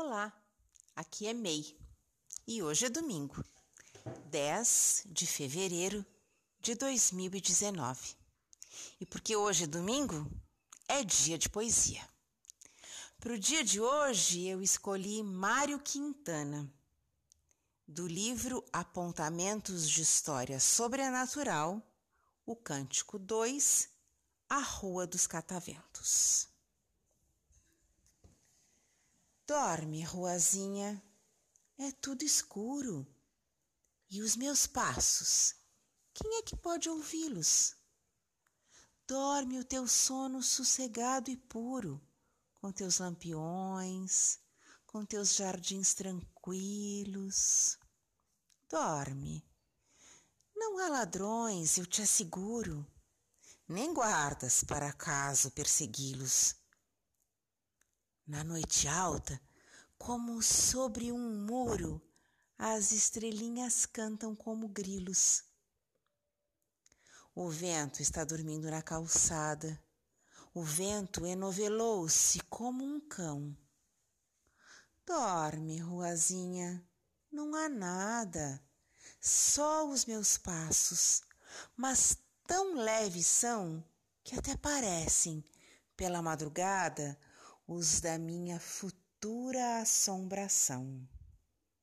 Olá, aqui é Mei e hoje é domingo, 10 de fevereiro de 2019. E porque hoje é domingo, é dia de poesia. Para o dia de hoje, eu escolhi Mário Quintana, do livro Apontamentos de História Sobrenatural, o Cântico 2, A Rua dos Cataventos. Dorme, ruazinha, é tudo escuro. E os meus passos, quem é que pode ouvi-los? Dorme o teu sono sossegado e puro, com teus lampiões, com teus jardins tranquilos. Dorme. Não há ladrões, eu te asseguro, nem guardas para acaso persegui-los na noite alta, como sobre um muro, as estrelinhas cantam como grilos. O vento está dormindo na calçada. O vento enovelou-se como um cão. Dorme, ruazinha, não há nada, só os meus passos, mas tão leves são que até parecem, pela madrugada, os da minha futura assombração.